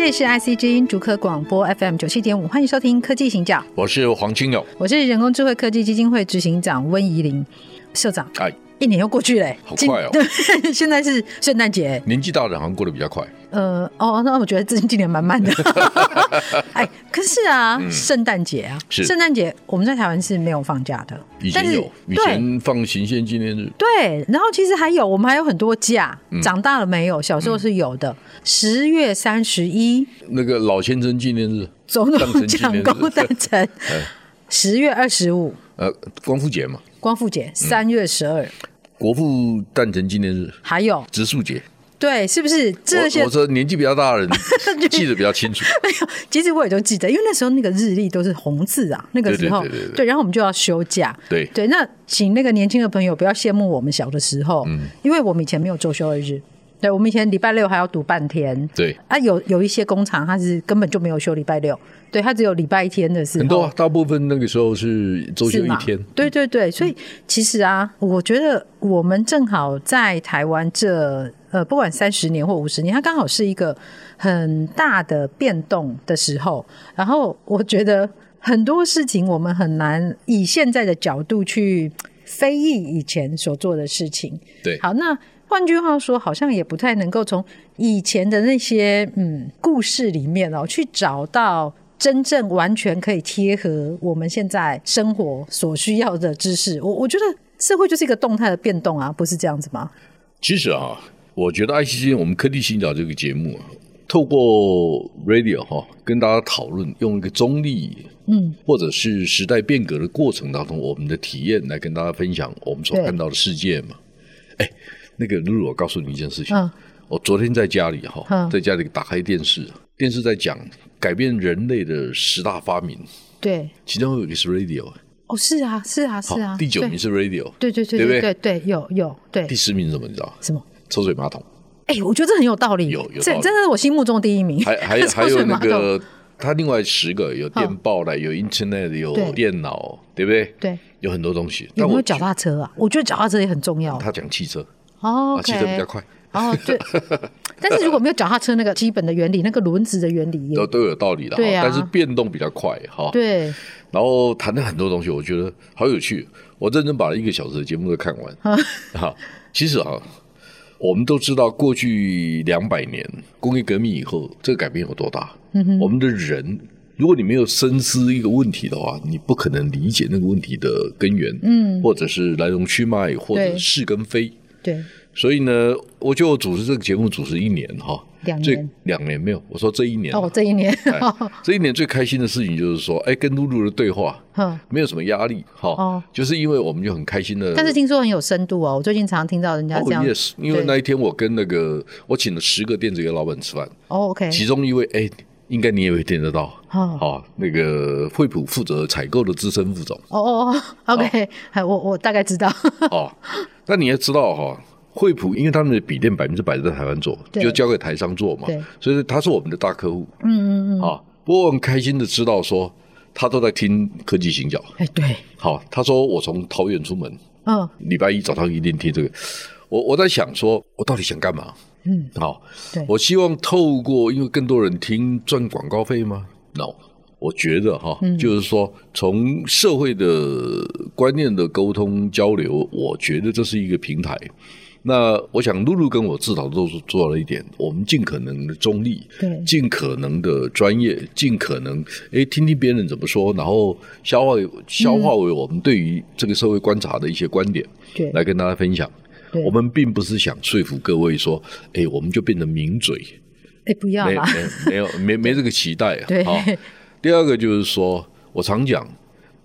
这里是 IC 之音竹科广播 FM 九七点五，欢迎收听《科技行脚》。我是黄清勇，我是人工智慧科技基金会执行长温怡玲。社长，哎，一年又过去嘞，好快哦！对，现在是圣诞节，年纪大的好像过得比较快。呃，哦，那我觉得最近今年蛮慢的。哎，可是啊，圣诞节啊，是圣诞节，我们在台湾是没有放假的。以前有，以前放行宪纪念日。对，然后其实还有，我们还有很多假。长大了没有？小时候是有的。十月三十一，那个老先生纪念日，总统蒋公诞辰。十月二十五，呃，光复节嘛。光复节三月十二，国父诞辰纪念日，还有植树节，对，是不是这些？我说年纪比较大的人 记得比较清楚。没有，其实我也都记得，因为那时候那个日历都是红字啊，那个时候对，然后我们就要休假，对对。那请那个年轻的朋友不要羡慕我们小的时候，嗯，因为我们以前没有周休二日。对，我们以前礼拜六还要读半天。对啊，有有一些工厂，它是根本就没有休礼拜六，对，它只有礼拜天的时候。很多，大部分那个时候是周休一天。对对对，所以其实啊，我觉得我们正好在台湾这呃，不管三十年或五十年，它刚好是一个很大的变动的时候。然后我觉得很多事情我们很难以现在的角度去非议以前所做的事情。对，好，那。换句话说，好像也不太能够从以前的那些嗯故事里面哦，去找到真正完全可以贴合我们现在生活所需要的知识。我我觉得社会就是一个动态的变动啊，不是这样子吗？其实啊，我觉得 ICC 我们科技行脚这个节目啊，透过 radio 哈，跟大家讨论，用一个中立嗯，或者是时代变革的过程当中，我们的体验来跟大家分享我们所看到的世界嘛，哎。那个露露，我告诉你一件事情。嗯，我昨天在家里哈，在家里打开电视，电视在讲改变人类的十大发明。对，其中有一个是 radio。哦，是啊，是啊，是啊。第九名是 radio。对对对对对对，有有对。第十名是什么？你知道？什么？抽水马桶。哎，我觉得这很有道理。有有，这真的是我心目中的第一名。还还 还有那个，他另外十个有电报的，有 internet，有电脑，对不对？对，有很多东西。有没有脚踏车啊？我觉得脚踏车也很重要。他讲汽车。哦，骑得比较快。哦，对。但是如果没有脚踏车那个基本的原理，那个轮子的原理都都有道理的。对啊。但是变动比较快哈。对。然后谈了很多东西，我觉得好有趣。我认真把一个小时的节目都看完。哈，其实啊，我们都知道过去两百年工业革命以后，这个改变有多大。嗯哼。我们的人，如果你没有深思一个问题的话，你不可能理解那个问题的根源。嗯。或者是来龙去脉，或者是跟非。对，所以呢，我就主持这个节目主持一年哈，两年，两年没有，我说这一年。哦，这一年，这一年最开心的事情就是说，哎，跟露露的对话，没有什么压力哈，就是因为我们就很开心的。但是听说很有深度哦，我最近常常听到人家这样。Yes，因为那一天我跟那个我请了十个电子业老板吃饭，哦，OK，其中一位哎，应该你也会听得到，好，那个惠普负责采购的资深副总，哦哦哦，OK，我我大概知道，哦。那你要知道哈，惠普因为他们的笔电百分之百在台湾做，就交给台商做嘛，所以他是我们的大客户。嗯嗯嗯。啊，不过我很开心的知道说，他都在听科技行脚。哎，对。好，他说我从桃园出门，嗯，礼拜一早上一定听这个。我我在想说，我到底想干嘛？嗯，好，对，我希望透过因为更多人听赚广告费吗？No。我觉得哈，就是说，从社会的观念的沟通交流，我觉得这是一个平台。那我想，露露跟我至少都是做了一点，我们尽可能的中立，对，尽可能的专业，尽可能哎听听别人怎么说，然后消化消化为我们对于这个社会观察的一些观点，对，来跟大家分享。我们并不是想说服各位说，哎，我们就变成名嘴，哎，不要了，没有 没没这个期待啊，对。第二个就是说，我常讲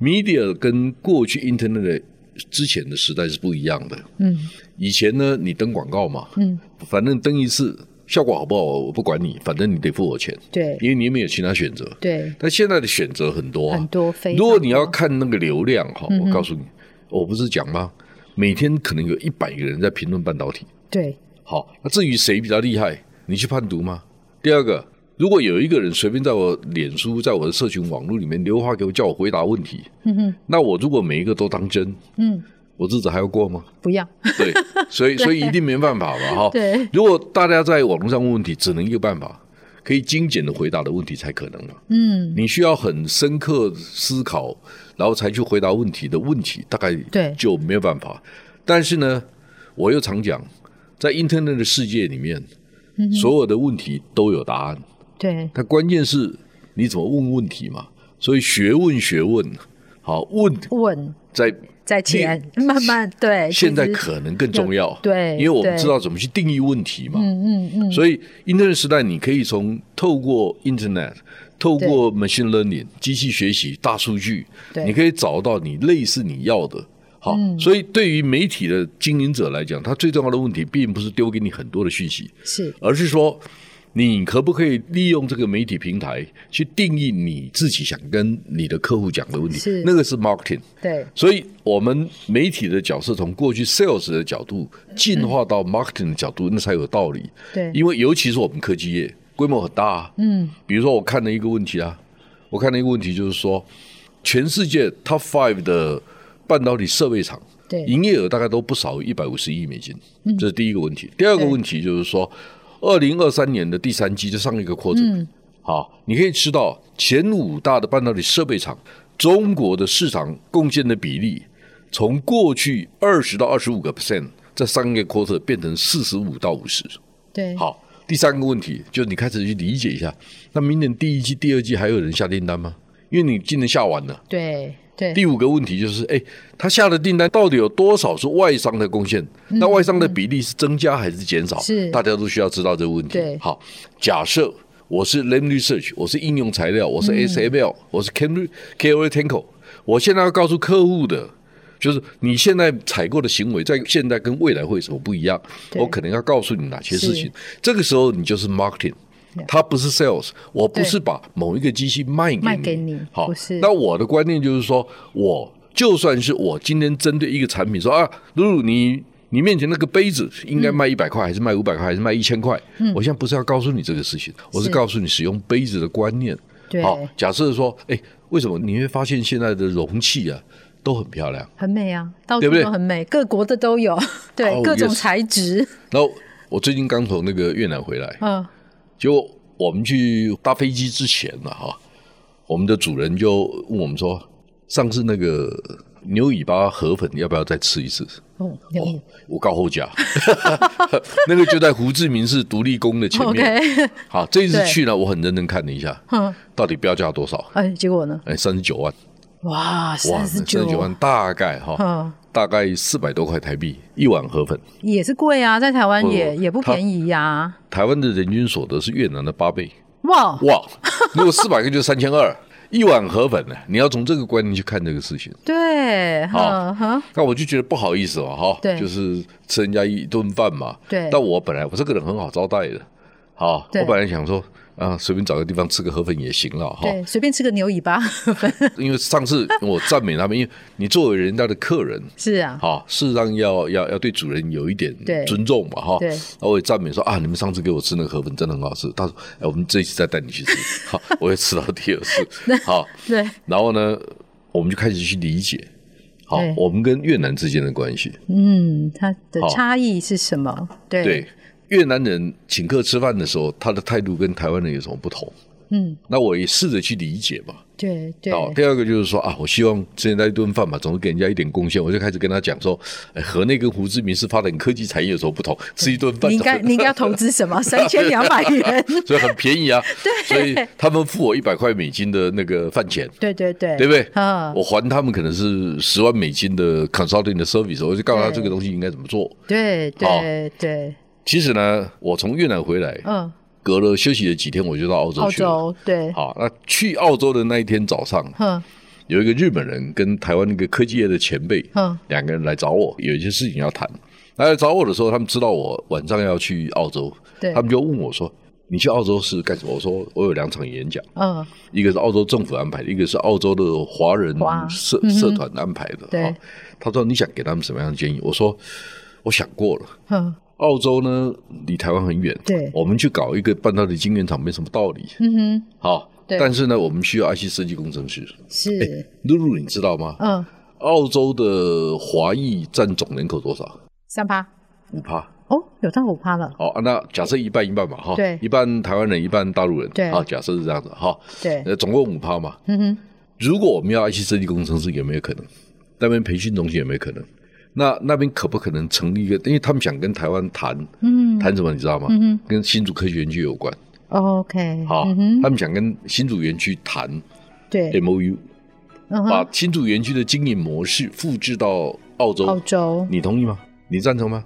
，media 跟过去 internet 之前的时代是不一样的。嗯，以前呢，你登广告嘛，嗯，反正登一次，效果好不好我不管你，反正你得付我钱。对，因为你也没有其他选择。对，但现在的选择很多，很多。如果你要看那个流量哈，我告诉你，我不是讲吗？每天可能有一百个人在评论半导体。对，好，那至于谁比较厉害，你去判读吗？第二个，如果有一个人随便在我脸书、在我的社群网络里面留话给我，叫我回答问题，嗯哼，那我如果每一个都当真，嗯，我日子还要过吗？不要。对，所以 所以一定没办法嘛，哈。对，如果大家在网络上问问题，只能一个办法。可以精简的回答的问题才可能了。嗯，你需要很深刻思考，然后才去回答问题的问题，大概对就没有办法。但是呢，我又常讲，在 Internet 的世界里面，所有的问题都有答案。对，它关键是你怎么问问题嘛。所以学问学问，好问问在。在前慢慢对，现在可能更重要，对，因为我们知道怎么去定义问题嘛，嗯嗯嗯，所以 Internet 时代，你可以从透过 Internet，透过 Machine Learning 机器学习、大数据，你可以找到你类似你要的，好，所以对于媒体的经营者来讲，他最重要的问题并不是丢给你很多的讯息，是，而是说。你可不可以利用这个媒体平台去定义你自己想跟你的客户讲的问题？是那个是 marketing。对，所以我们媒体的角色从过去 sales 的角度进化到 marketing 的角度，那才有道理。对，因为尤其是我们科技业规模很大。嗯，比如说我看了一个问题啊，我看了一个问题就是说，全世界 top five 的半导体设备厂，对，营业额大概都不少于一百五十亿美金。嗯，这是第一个问题。第二个问题就是说。二零二三年的第三季就上一个 quarter，嗯，好，你可以知道前五大的半导体设备厂，中国的市场贡献的比例，从过去二十到二十五个 percent，在上一个 quarter 变成四十五到五十。对，好，第三个问题就是你开始去理解一下，那明年第一季、第二季还有人下订单吗？因为你今年下完了。对。对，第五个问题就是，哎，他下的订单到底有多少是外商的贡献？嗯、那外商的比例是增加还是减少？是，大家都需要知道这个问题。对，好，假设我是 Lam Research，我是应用材料，我是 SML，、嗯、我是 KOL Technical，我现在要告诉客户的，就是你现在采购的行为，在现在跟未来会有什么不一样？我可能要告诉你哪些事情。这个时候，你就是 Marketing。它不是 sales，我不是把某一个机器卖给你，卖给你，好，那我的观念就是说，我就算是我今天针对一个产品说啊，露露，你你面前那个杯子应该卖一百块，还是卖五百块，还是卖一千块？嗯，我现在不是要告诉你这个事情，我是告诉你使用杯子的观念。对，好，假设说，哎，为什么？你会发现现在的容器啊都很漂亮，很美啊，到处都很美，各国的都有，对，各种材质。然后我最近刚从那个越南回来，嗯。就我们去搭飞机之前呢，哈，我们的主人就问我们说：“上次那个牛尾巴河粉要不要再吃一次？”哦，哦我告后家，那个就在胡志明市独立宫的前面。好，这一次去呢，我很认真看了一下，到底标价多少？哎，结果呢？哎，三十九万。哇，三十九万，大概哈。大概四百多块台币一碗河粉，也是贵啊，在台湾也也不便宜呀、啊。台湾的人均所得是越南的八倍。哇哇，如果四百个就三千二 一碗河粉呢？你要从这个观念去看这个事情。对，好，那我就觉得不好意思嘛，哈，对，就是吃人家一顿饭嘛。对，但我本来我这个人很好招待的，好，我本来想说。啊，随便找个地方吃个河粉也行了哈。对，随便吃个牛尾巴河粉。因为上次我赞美他们，因为你作为人家的客人，是啊，好，事实上要要要对主人有一点尊重嘛哈。对。然后我也赞美说啊，你们上次给我吃那个河粉真的很好吃。他说，哎，我们这一次再带你去吃。好，我也吃到第二次。好，对。然后呢，我们就开始去理解，好，我们跟越南之间的关系。嗯，它的差异是什么？对。越南人请客吃饭的时候，他的态度跟台湾人有什么不同？嗯，那我也试着去理解吧。对对。好，第二个就是说啊，我希望吃人家一顿饭嘛，总是给人家一点贡献。我就开始跟他讲说，哎，河内跟胡志明市发展科技产业有什么不同？吃一顿饭，你应该 你应该要投资什么？三千两百元，所以很便宜啊。对。所以他们付我一百块美金的那个饭钱。对对对。对不对？啊。我还他们可能是十万美金的 consulting 的 service，我就告诉他这个东西应该怎么做。对对对。其实呢，我从越南回来，嗯，隔了休息了几天，我就到澳洲去了。澳洲，对。好，那去澳洲的那一天早上，嗯，有一个日本人跟台湾那个科技业的前辈，嗯，两个人来找我，有一些事情要谈。来找我的时候，他们知道我晚上要去澳洲，对，他们就问我说：“你去澳洲是干什么？我说我有两场演讲，嗯，一个是澳洲政府安排的，一个是澳洲的华人社社团安排的。对，他说你想给他们什么样的建议？我说我想过了。嗯，澳洲呢离台湾很远，对，我们去搞一个半导体晶圆厂没什么道理。嗯哼，好，但是呢，我们需要 IC 设计工程师。是，露露，你知道吗？嗯，澳洲的华裔占总人口多少？三趴，五趴。哦，有到五趴了。哦，那假设一半一半嘛，哈，对，一半台湾人，一半大陆人，对，好，假设是这样子，哈，对，呃，总共五趴嘛。嗯哼，如果我们要 IC 设计工程师，有没有可能？那边培训中心有没有可能？那那边可不可能成立一个？因为他们想跟台湾谈，嗯，谈什么你知道吗？嗯，跟新竹科学园区有关。OK，好，他们想跟新竹园区谈，对，MOU，把新竹园区的经营模式复制到澳洲。澳洲，你同意吗？你赞成吗？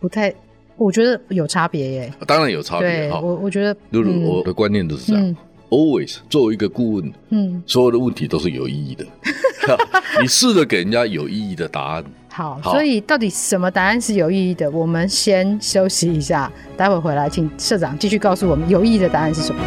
不太，我觉得有差别耶。当然有差别哈。我我觉得，露露，我的观念都是这样。Always 作为一个顾问，嗯，所有的问题都是有意义的。你试着给人家有意义的答案。好，所以到底什么答案是有意义的？我们先休息一下，待会回来，请社长继续告诉我们有意义的答案是什么。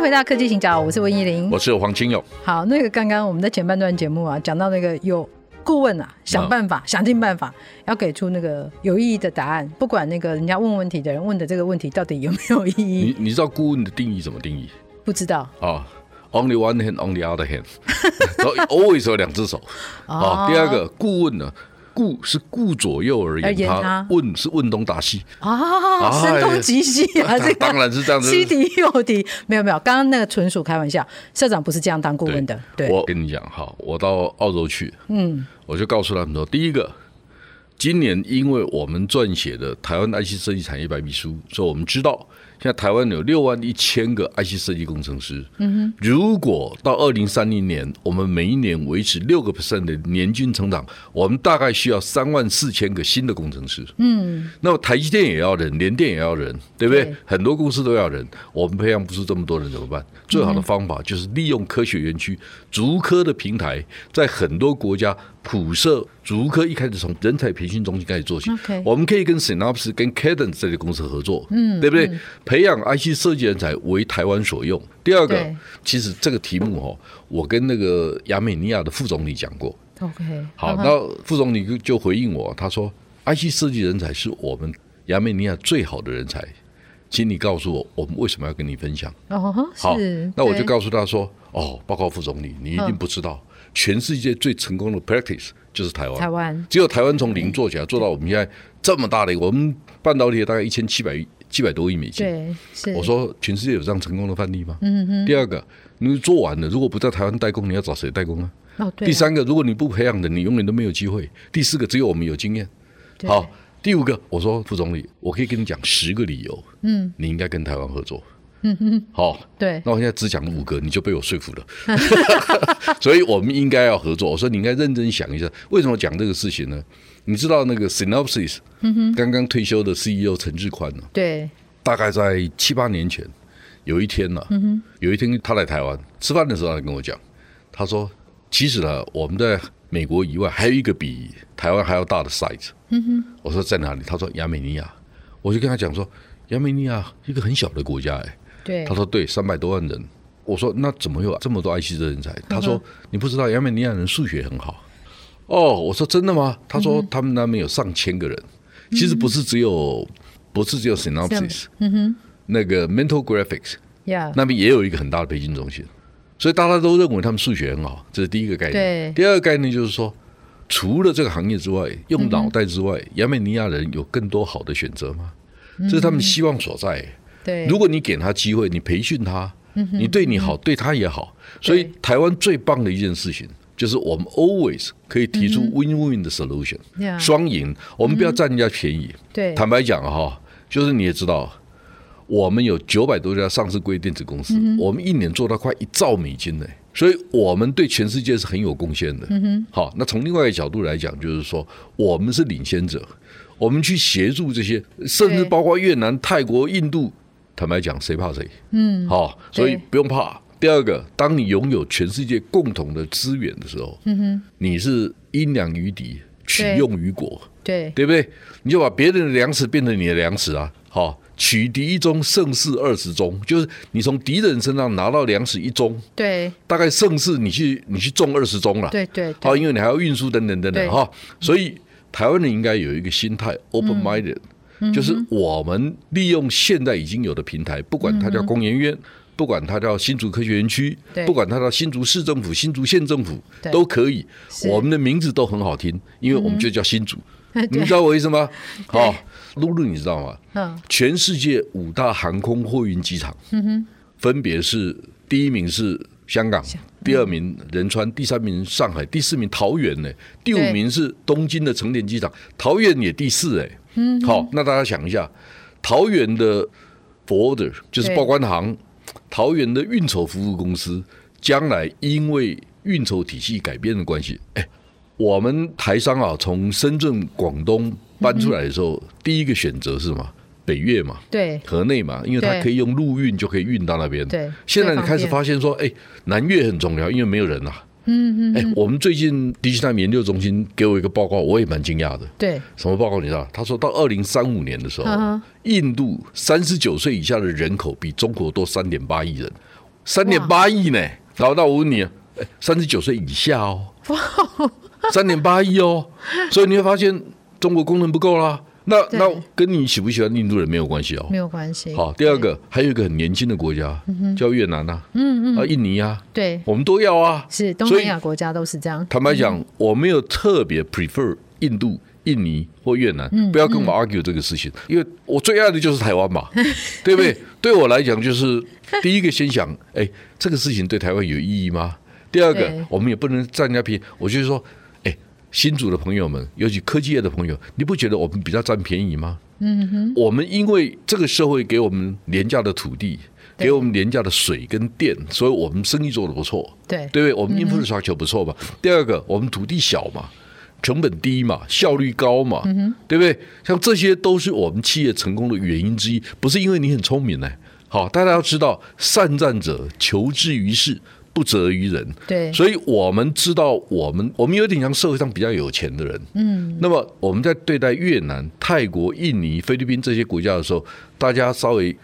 回到科技行脚，我是温怡玲，我是黄清勇。好，那个刚刚我们在前半段节目啊，讲到那个有顾问啊，想办法，嗯、想尽办法要给出那个有意义的答案，不管那个人家问问题的人问的这个问题到底有没有意义。你你知道顾问的定义怎么定义？不知道啊。Oh, only one hand, on the other hand，always 有两只手。啊，第二个顾问呢？顾是顾左右而言，他问是问东打西啊，声东击西啊，这当然是这样子，西敌右敌，没有没有，刚刚那个纯属开玩笑，社长不是这样当顾问的。对，我跟你讲哈，我到澳洲去，嗯，我就告诉他们说，第一个，今年因为我们撰写的台湾 IC 设计产业白皮书，所以我们知道。现在台湾有六万一千个 IC 设计工程师。嗯哼，如果到二零三零年，我们每一年维持六个 percent 的年均成长，我们大概需要三万四千个新的工程师。嗯，那么台积电也要人，联电也要人，对不对？对，很多公司都要人，我们培养不出这么多人怎么办？最好的方法就是利用科学园区竹科的平台，在很多国家。普设竹科一开始从人才培训中心开始做起.我们可以跟 Synopsys、跟 Cadence 这些公司合作，嗯，对不对？嗯、培养 IC 设计人才为台湾所用。第二个，其实这个题目哦，我跟那个亚美尼亚的副总理讲过，OK，好，那、uh. 副总理就回应我，他说，IC 设计人才是我们亚美尼亚最好的人才，请你告诉我，我们为什么要跟你分享？哦、uh，huh, 好，那我就告诉他说，哦，报告副总理，你一定不知道。Uh. 全世界最成功的 practice 就是台湾，台湾只有台湾从零做起来，做到我们现在这么大的一个，我们半导体大概一千七百七百多亿美金。对，是。我说全世界有这样成功的范例吗？嗯嗯。第二个，你做完了，如果不在台湾代工，你要找谁代工啊？哦，对。第三个，如果你不培养的，你永远都没有机会。第四个，只有我们有经验。好，第五个，我说副总理，我可以跟你讲十个理由，嗯，你应该跟台湾合作。嗯哼，好，对，那我现在只讲了五个，你就被我说服了，所以我们应该要合作。我说你应该认真想一下，为什么讲这个事情呢？你知道那个 Synopsis，刚刚退休的 CEO 陈志宽呢？对，大概在七八年前，有一天呢，有一天他来台湾吃饭的时候，他跟我讲，他说，其实呢，我们在美国以外还有一个比台湾还要大的 size，。嗯哼，我说在哪里？他说亚美尼亚。我就跟他讲说，亚美尼亚一个很小的国家，哎。对，他说对，三百多万人。我说那怎么有这么多 IC 的人才？他说你不知道，亚美尼亚人数学很好。哦，我说真的吗？他说他们那边有上千个人，其实不是只有，不是只有 Synopsis，嗯哼，那个 Mental Graphics，那边也有一个很大的培训中心，所以大家都认为他们数学很好，这是第一个概念。第二个概念就是说，除了这个行业之外，用脑袋之外，亚美尼亚人有更多好的选择吗？这是他们希望所在。对，如果你给他机会，你培训他，你对你好，对他也好。所以台湾最棒的一件事情，就是我们 always 可以提出 win-win 的 solution，双赢。我们不要占人家便宜。对，坦白讲哈，就是你也知道，我们有九百多家上市贵电子公司，我们一年做到快一兆美金呢，所以我们对全世界是很有贡献的。好，那从另外一个角度来讲，就是说我们是领先者，我们去协助这些，甚至包括越南、泰国、印度。坦白讲，谁怕谁？嗯，好，所以不用怕，第二个，当你拥有全世界共同的资源的时候，嗯哼，你是因粮于敌，取用于国，对。对。不对？你就把别人的粮食变成你的粮食啊，好。取敌一中，胜事二十中，就是你从敌人身上拿到粮食一中，对，大概胜事你去你去种二十中了，对对，好，因为你还要运输等等等等哈，所以台湾人应该有一个心态，open minded，就是我们利用现在已经有的平台，不管它叫工研院，不管它叫新竹科学园区，不管它叫新竹市政府、新竹县政府都可以，我们的名字都很好听，因为我们就叫新竹，你知道我意思吗？好。露露，你知道吗？嗯，全世界五大航空货运机场，分别是第一名是香港，第二名仁川，第三名上海，第四名桃园呢，第五名是东京的成田机场，桃园也第四哎，嗯，好，那大家想一下，桃园的 forwarder 就是报关行，桃园的运筹服务公司，将来因为运筹体系改变的关系，哎，我们台商啊，从深圳、广东。搬出来的时候，第一个选择是什么？北越嘛，对，河内嘛，因为它可以用陆运就可以运到那边。对，现在你开始发现说，哎，南越很重要，因为没有人呐。嗯嗯。哎，我们最近 DigiTime 研究中心给我一个报告，我也蛮惊讶的。对，什么报告？你知道？他说到二零三五年的时候，印度三十九岁以下的人口比中国多三点八亿人，三点八亿呢。然后那我问你，哎，三十九岁以下哦，三点八亿哦，所以你会发现。中国功能不够啦，那那跟你喜不喜欢印度人没有关系哦，没有关系。好，第二个还有一个很年轻的国家叫越南呐，嗯嗯。啊，印尼啊，对，我们都要啊，是东南亚国家都是这样。坦白讲，我没有特别 prefer 印度、印尼或越南，不要跟我 argue 这个事情，因为我最爱的就是台湾嘛，对不对？对我来讲，就是第一个先想，哎，这个事情对台湾有意义吗？第二个，我们也不能占人家便宜，我就是说。新竹的朋友们，尤其科技业的朋友，你不觉得我们比较占便宜吗？嗯哼，我们因为这个社会给我们廉价的土地，给我们廉价的水跟电，所以我们生意做得不错。对，对不对？我们 infrastructure 不错吧？第二个，我们土地小嘛，成本低嘛，效率高嘛，对不对？像这些都是我们企业成功的原因之一，不是因为你很聪明呢。好，大家要知道，善战者求之于世。不责于人，对，所以我们知道，我们我们有点像社会上比较有钱的人，嗯，那么我们在对待越南、泰国、印尼、菲律宾这些国家的时候，大家稍微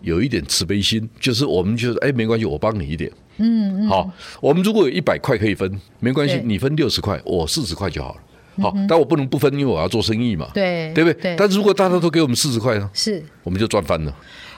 有一点慈悲心，就是我们就是哎，没关系，我帮你一点，嗯，好，我们如果有一百块可以分，没关系，你分六十块，我四十块就好了，好，但我不能不分，因为我要做生意嘛，对，对不对？但是如果大家都给我们四十块呢，是，我们就赚翻了。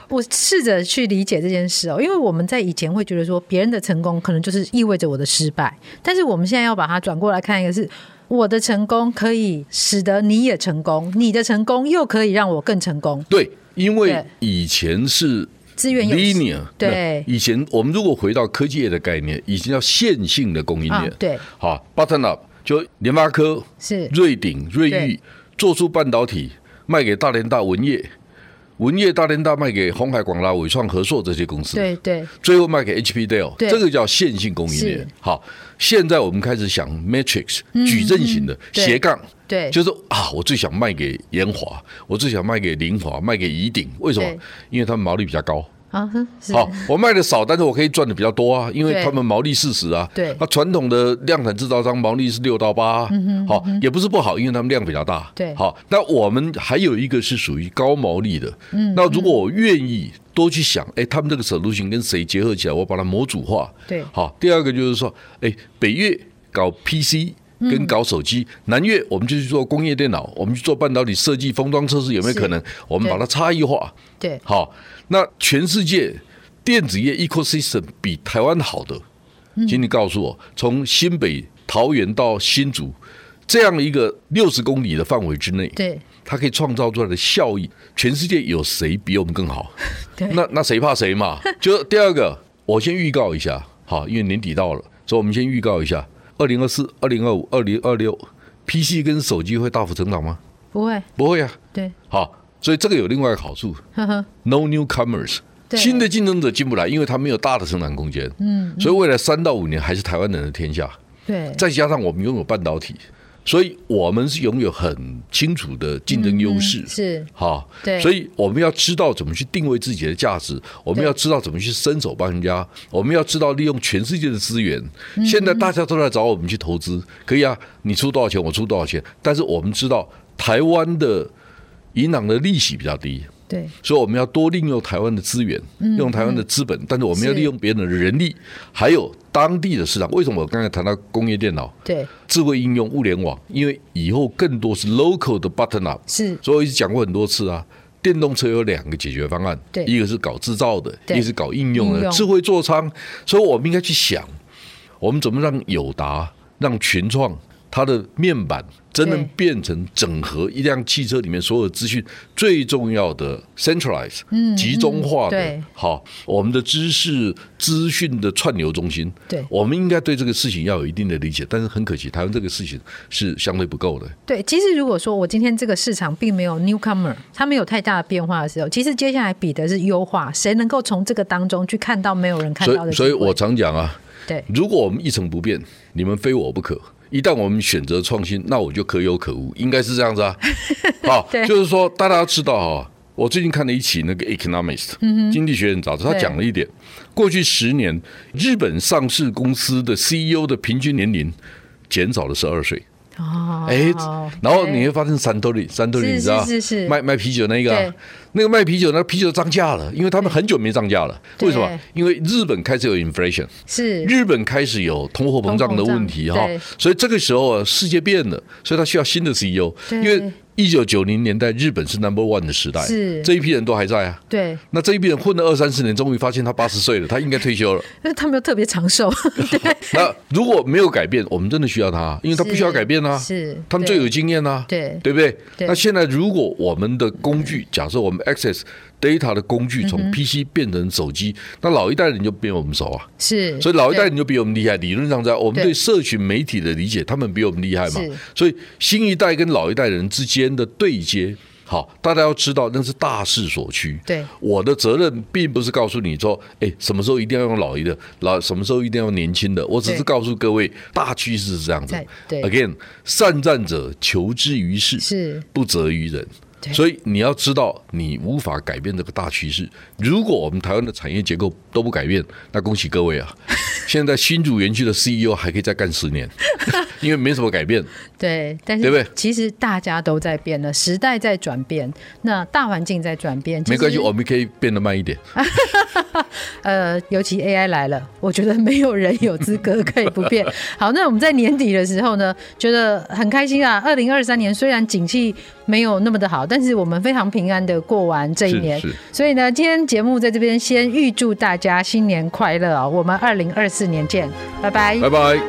我试着去理解这件事哦，因为我们在以前会觉得说，别人的成功可能就是意味着我的失败，但是我们现在要把它转过来看，一个是我的成功可以使得你也成功，你的成功又可以让我更成功。对，因为以前是资源 linear，对，以前我们如果回到科技业的概念，以前叫线性的供应链，对，好，button up 就联发科是瑞鼎、瑞昱做出半导体卖给大连大文业。文业大联大卖给红海、广达、伟创、和硕这些公司，对对，最后卖给 HP、Dell，这个叫线性供应链。好，现在我们开始想 Matrix 矩阵型的斜杠，对，就是啊，我最想卖给延华，我最想卖给林华，卖给怡鼎，为什么？因为他们毛利比较高。啊，好，我卖的少，但是我可以赚的比较多啊，因为他们毛利四十啊。对，那传统的量产制造商毛利是六到八，好，也不是不好，因为他们量比较大。对，好，那我们还有一个是属于高毛利的。嗯，那如果我愿意多去想，哎，他们这个 solution 跟谁结合起来，我把它模组化。对，好，第二个就是说，哎，北越搞 PC 跟搞手机，南越我们就去做工业电脑，我们去做半导体设计、封装测试，有没有可能？我们把它差异化。对，好。那全世界电子业 ecosystem 比台湾好的，请你告诉我，从新北桃园到新竹这样一个六十公里的范围之内，对，它可以创造出来的效益，全世界有谁比我们更好？对，那那谁怕谁嘛？就第二个，我先预告一下，好，因为年底到了，所以我们先预告一下，二零二四、二零二五、二零二六，PC 跟手机会大幅成长吗？不会，不会啊。对，好。所以这个有另外一个好处，No newcomers，新的竞争者进不来，因为它没有大的生产空间。嗯，所以未来三到五年还是台湾人的天下。对，再加上我们拥有半导体，所以我们是拥有很清楚的竞争优势，嗯、是好，对，所以我们要知道怎么去定位自己的价值，我们要知道怎么去伸手帮人家，我们要知道利用全世界的资源。现在大家都在找我们去投资，可以啊，你出多少钱，我出多少钱，但是我们知道台湾的银行的利息比较低。对，所以我们要多利用台湾的资源，用台湾的资本，但是我们要利用别人的人力，还有当地的市场。为什么我刚才谈到工业电脑？对，智慧应用、物联网，因为以后更多是 local 的 button up。是，所以我一直讲过很多次啊，电动车有两个解决方案，对，一个是搞制造的，一个是搞应用的，智慧座舱。所以我们应该去想，我们怎么让友达、让群创它的面板。真能变成整合一辆汽车里面所有资讯最重要的 centralize，嗯集中化的，好，我们的知识资讯的串流中心。对，我们应该对这个事情要有一定的理解，但是很可惜，台湾这个事情是相对不够的。对，其实如果说我今天这个市场并没有 newcomer，它没有太大的变化的时候，其实接下来比的是优化，谁能够从这个当中去看到没有人看到的。所以，所以我常讲啊，对，如果我们一成不变，你们非我不可。一旦我们选择创新，那我就可有可无，应该是这样子啊。好，就是说大家要知道哈，我最近看了一期那个《Economist》经济学人杂志，他讲了一点，过去十年日本上市公司的 CEO 的平均年龄减少了十二岁。哦，哎，然后你会发现山头里，山头里你知道，是是是，卖卖啤酒那个，那个卖啤酒，那个啤酒涨价了，因为他们很久没涨价了。为什么？因为日本开始有 inflation，是。日本开始有通货膨胀的问题哈，所以这个时候啊，世界变了，所以他需要新的 CEO，因为。一九九零年代，日本是 number one 的时代，是这一批人都还在啊。对，那这一批人混了二三十年，终于发现他八十岁了，他应该退休了。但是他们又特别长寿。对。那如果没有改变，我们真的需要他，因为他不需要改变啊。是。他们最有经验啊。对。对不对？那现在如果我们的工具，假设我们 access。Data 的工具从 PC 变成手机，嗯、那老一代人就比我们熟啊，是，所以老一代人就比我们厉害。理论上在我们对社群媒体的理解，他们比我们厉害嘛，所以新一代跟老一代人之间的对接，好，大家要知道那是大势所趋。对，我的责任并不是告诉你说，哎，什么时候一定要用老一的，老什么时候一定要用年轻的，我只是告诉各位，大趋势是这样子。对，Again，善战者求之于事，是。不责于人。所以你要知道，你无法改变这个大趋势。如果我们台湾的产业结构都不改变，那恭喜各位啊！现在新竹园区的 CEO 还可以再干十年，因为没什么改变。对，但是对不对？其实大家都在变了，时代在转变，那大环境在转变。没关系，我们可以变得慢一点。呃，尤其 AI 来了，我觉得没有人有资格可以不变。好，那我们在年底的时候呢，觉得很开心啊。二零二三年虽然景气没有那么的好，但是我们非常平安的过完这一年。所以呢，今天节目在这边先预祝大家新年快乐啊！我们二零二四年见，拜拜，拜拜。